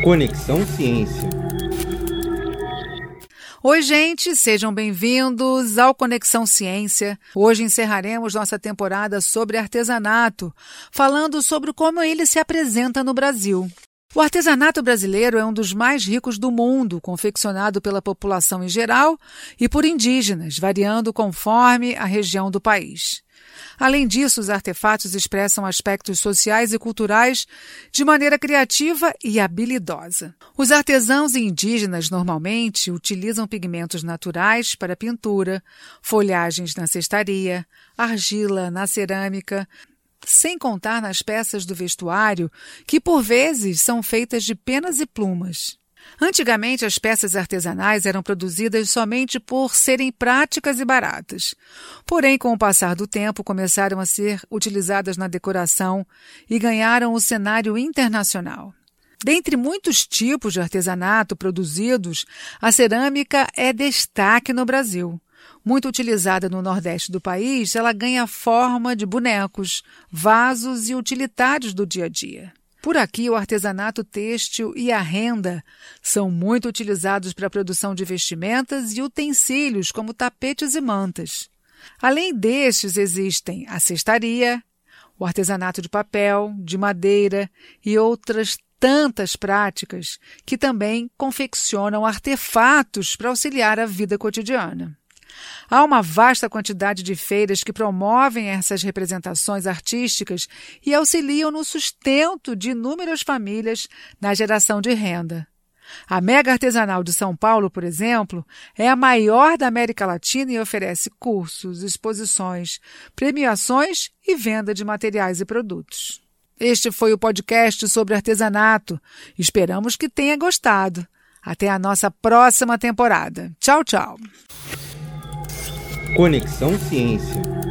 Conexão Ciência. Oi, gente, sejam bem-vindos ao Conexão Ciência. Hoje encerraremos nossa temporada sobre artesanato, falando sobre como ele se apresenta no Brasil. O artesanato brasileiro é um dos mais ricos do mundo, confeccionado pela população em geral e por indígenas, variando conforme a região do país. Além disso, os artefatos expressam aspectos sociais e culturais de maneira criativa e habilidosa. Os artesãos indígenas normalmente utilizam pigmentos naturais para pintura, folhagens na cestaria, argila na cerâmica, sem contar nas peças do vestuário, que por vezes são feitas de penas e plumas. Antigamente, as peças artesanais eram produzidas somente por serem práticas e baratas. Porém, com o passar do tempo, começaram a ser utilizadas na decoração e ganharam o cenário internacional. Dentre muitos tipos de artesanato produzidos, a cerâmica é destaque no Brasil. Muito utilizada no Nordeste do país, ela ganha forma de bonecos, vasos e utilitários do dia a dia. Por aqui, o artesanato têxtil e a renda são muito utilizados para a produção de vestimentas e utensílios como tapetes e mantas. Além destes, existem a cestaria, o artesanato de papel, de madeira e outras tantas práticas que também confeccionam artefatos para auxiliar a vida cotidiana. Há uma vasta quantidade de feiras que promovem essas representações artísticas e auxiliam no sustento de inúmeras famílias na geração de renda. A Mega Artesanal de São Paulo, por exemplo, é a maior da América Latina e oferece cursos, exposições, premiações e venda de materiais e produtos. Este foi o podcast sobre artesanato. Esperamos que tenha gostado. Até a nossa próxima temporada. Tchau, tchau. Conexão Ciência.